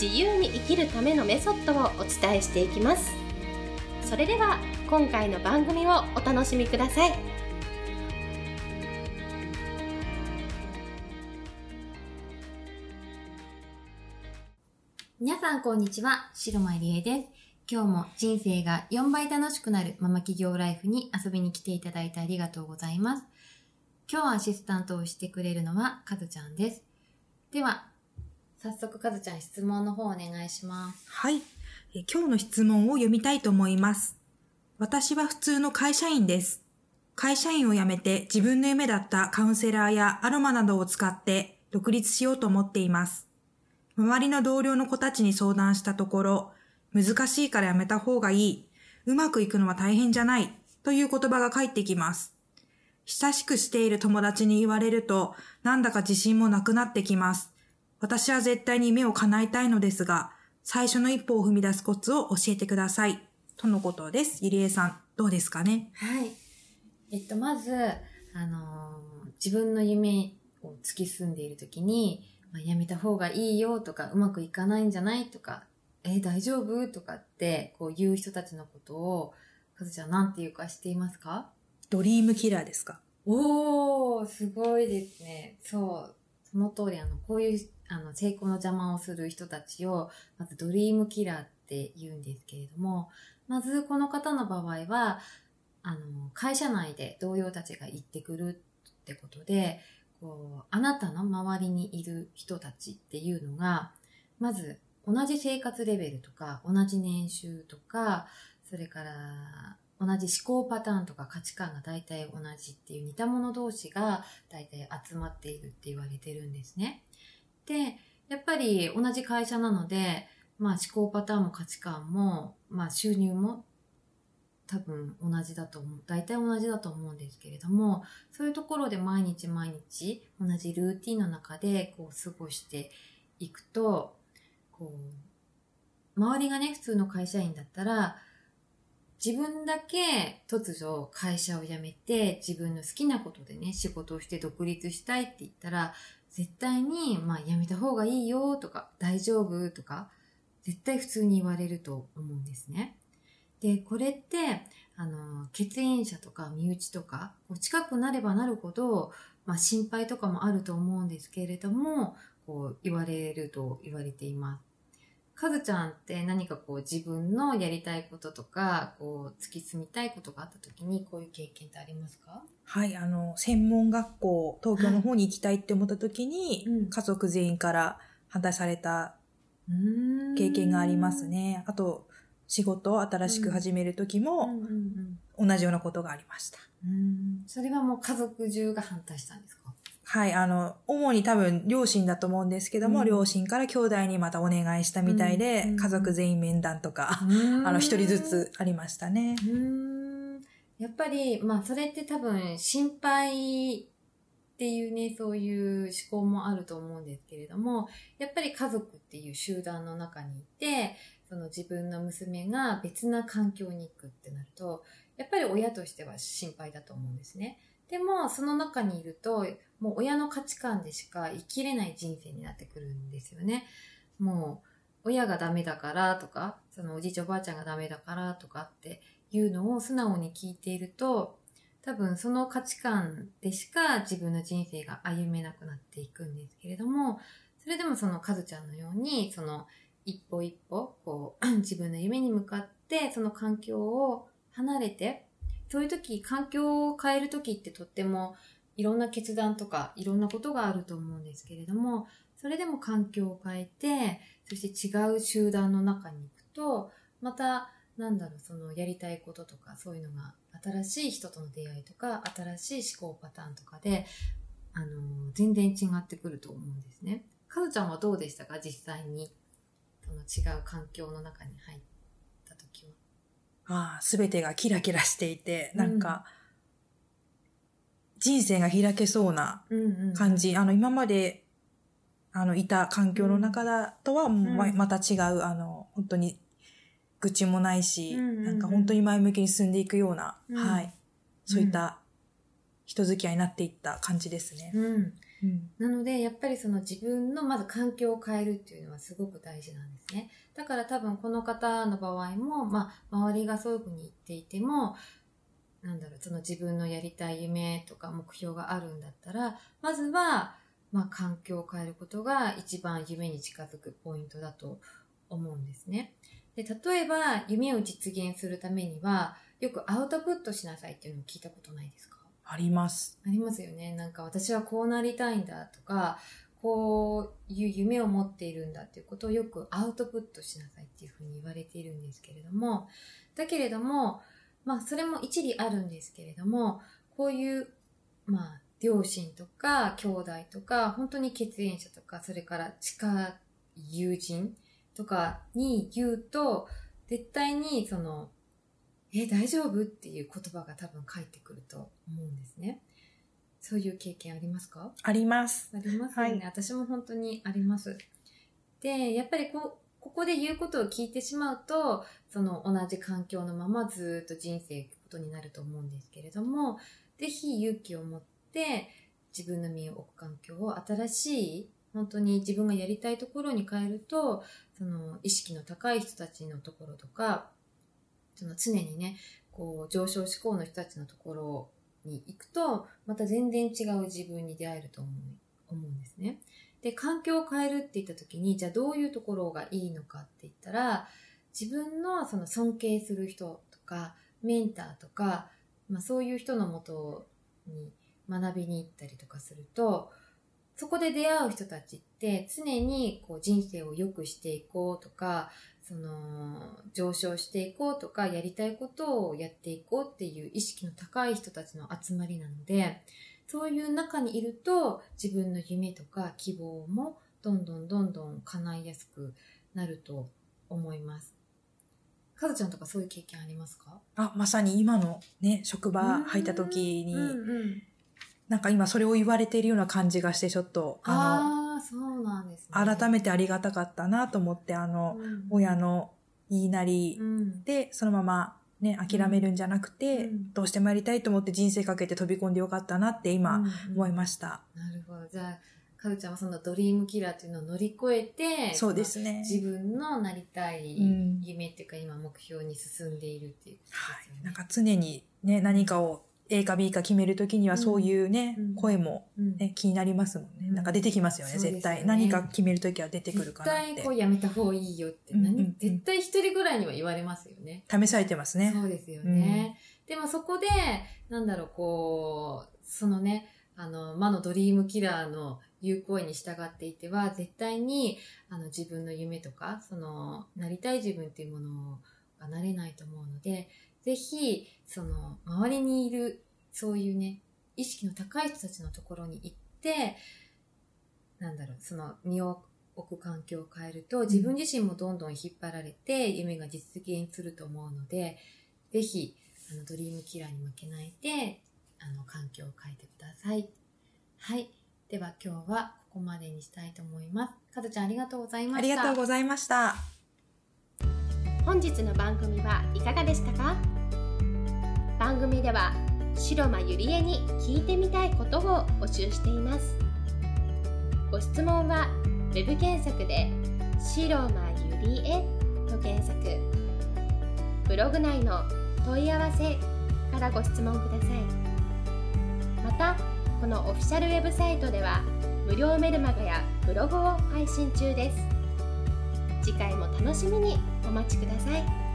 自由に生きるためのメソッドをお伝えしていきますそれでは今回の番組をお楽しみください皆さんこんにちは、白間理恵です。今日も人生が4倍楽しくなるママ企業ライフに遊びに来ていただいてありがとうございます。今日アシスタントをしてくれるのはかずちゃんです。では、早速かずちゃん質問の方お願いします。はい。え今日の質問を読みたいと思います。私は普通の会社員です。会社員を辞めて自分の夢だったカウンセラーやアロマなどを使って独立しようと思っています。周りの同僚の子たちに相談したところ、難しいから辞めた方がいい、うまくいくのは大変じゃない、という言葉が返ってきます。親しくしている友達に言われると、なんだか自信もなくなってきます。私は絶対に夢を叶えたいのですが、最初の一歩を踏み出すコツを教えてください。とのことです。ゆりえさん、どうですかね？はい。えっと、まず、あのー、自分の夢を突き進んでいるときに、まあ、やめた方がいいよとか、うまくいかないんじゃないとか、えー、大丈夫とかって、こう言う人たちのことを、かずちゃんなんて言うか知っていますか？ドリームキラーですか？おー、すごいですね。そう。その通り、あの、こういうあの、成功の邪魔をする人たちを、まずドリームキラーって言うんですけれども、まずこの方の場合は、あの、会社内で同僚たちが言ってくるってことで、こう、あなたの周りにいる人たちっていうのが、まず同じ生活レベルとか、同じ年収とか、それから同じ思考パターンとか価値観が大体同じっていう似た者同士が大体集まっているって言われてるんですね。で、やっぱり同じ会社なので、まあ思考パターンも価値観も、まあ収入も多分同じだと思う。大体同じだと思うんですけれども、そういうところで毎日毎日同じルーティンの中でこう過ごしていくと、こう、周りがね、普通の会社員だったら、自分だけ突如会社を辞めて自分の好きなことでね、仕事をして独立したいって言ったら、絶対に、まあ、やめた方がいいよとか、大丈夫とか、絶対普通に言われると思うんですね。で、これって、あの、血縁者とか身内とか、こう近くなればなるほど、まあ、心配とかもあると思うんですけれども、こう言われると言われています。かずちゃんって何かこう自分のやりたいこととか、こう突き進みたいことがあった時にこういう経験ってありますか？はい、あの、専門学校、東京の方に行きたいって思った時に、はい、家族全員から反対された経験がありますね。あと、仕事を新しく始める時も、同じようなことがありました。それはもう家族中が反対したんですか？はい、あの、主に多分両親だと思うんですけども、うん、両親から兄弟にまたお願いしたみたいで、うん、家族全員面談とか、うん、あの、一人ずつありましたね。やっぱり、まあ、それって多分、心配っていうね、そういう思考もあると思うんですけれども、やっぱり家族っていう集団の中にいて、その自分の娘が別な環境に行くってなると、やっぱり親としては心配だと思うんですね。でも、その中にいると、もう親の価値観でしか生きれない人生になってくるんですよね。もう、親がダメだからとか、そのおじいちゃんおばあちゃんがダメだからとかっていうのを素直に聞いていると、多分その価値観でしか自分の人生が歩めなくなっていくんですけれども、それでもそのカズちゃんのように、その一歩一歩、こう、自分の夢に向かって、その環境を離れて、そういう時、環境を変える時ってとってもいろんな決断とかいろんなことがあると思うんですけれども、それでも環境を変えて、そして違う集団の中に行くと、また、なんだろう、そのやりたいこととか、そういうのが、新しい人との出会いとか、新しい思考パターンとかで、あの、全然違ってくると思うんですね。かずちゃんはどうでしたか？実際に、その違う環境の中に入った時は。ああ、すべてがキラキラしていて、なんか、人生が開けそうなうんうん感じ。あの、今まで、あの、いた環境の中だとは、まうんまた違う、あの、本当に、愚痴もないし、うんうんうんなんか本当に前向きに進んでいくような、うんはい。そういった人付き合いになっていった感じですね。うん。うん。なので、やっぱりその自分のまず環境を変えるっていうのはすごく大事なんですね。だから多分この方の場合も、まあ、周りがそういうふうに言っていても、なんだろう、その自分のやりたい夢とか目標があるんだったら、まずは、まあ、環境を変えることが一番夢に近づくポイントだと思うんですね。で、例えば、夢を実現するためには、よくアウトプットしなさいっていうのを聞いたことないですか？あります。ありますよね。なんか私はこうなりたいんだとか、こういう夢を持っているんだっていうことをよくアウトプットしなさいっていうふうに言われているんですけれども、だけれども、まあそれも一理あるんですけれども、こういう、まあ両親とか兄弟とか、本当に血縁者とか、それから近い友人とかに言うと、絶対にその、え、大丈夫？っていう言葉が多分返ってくると思うんですね。そういう経験ありますか？あります。ありますよね、はい私も本当にあります。で、やっぱりこう、ここで言うことを聞いてしまうと、その同じ環境のままずっと人生行くことになると思うんですけれども、ぜひ勇気を持って自分の身を置く環境を新しい、本当に自分がやりたいところに変えると、その意識の高い人たちのところとか、その常にね、こう上昇志向の人たちのところに行くと、また全然違う自分に出会えると思う思うんですね。で、環境を変えるって言った時に、じゃあどういうところがいいのかって言ったら、自分のその尊敬する人とか、メンターとか、まあそういう人のもとに学びに行ったりとかすると、そこで出会う人たちって常にこう人生を良くしていこうとか、その上昇していこうとか、やりたいことをやっていこうっていう意識の高い人たちの集まりなので、そういう中にいると自分の夢とか希望もどんどんどんどん叶いやすくなると思います。かずちゃんとかそういう経験ありますか？あ、まさに今のね、職場入った時に、うんうん、なんか今それを言われているような感じがして、ちょっと、あの、そうなんですね。改めてありがたかったなと思って、あの、うん。親の言いなりうん。で、そのままね、諦めるんじゃなくて、うんどうしてもやりたいと思って人生かけて飛び込んでよかったなって今、思いました。なるほど。じゃあ、かずちゃんはそのドリームキラーっていうのを乗り越えて、そうですね。自分のなりたいうん夢っていうか、今目標に進んでいるっていうことですよね。なんか常にね、何かを A か B か決めるときにはそういうね、うん声もうんね、気になりますもんね。うんなんか出てきますよね、絶対。何か決めるときは出てくるかなっ絶対てこうやめた方がいいよって絶対一人ぐらいには言われますよね。試されてますね。そうですよね。でもそこで、なんだろう、こう、そのね、あの、魔のドリームキラーの言う声に従っていては、絶対に、あの、自分の夢とか、その、なりたい自分っていうものがなれないと思うので、ぜひ、その、周りにいる、そういうね、意識の高い人たちのところに行って、なんだろう、その、身を置く環境を変えると、自分自身もどんどん引っ張られて、夢が実現すると思うので、ぜひ、あの、ドリームキラーに負けないで、あの、環境を変えてください。はい。では今日はここまでにしたいと思います。かずちゃんありがとうございました。ありがとうございました。本日の番組はいかがでしたか？番組では白間ゆりえに聞いてみたいことを募集しています。ご質問は web 検索で「白間ゆりえ」と検索。ブログ内の問い合わせからご質問ください。またこのオフィシャルウェブサイトでは無料メルマガやブログを配信中です。次回も楽しみにお待ちください。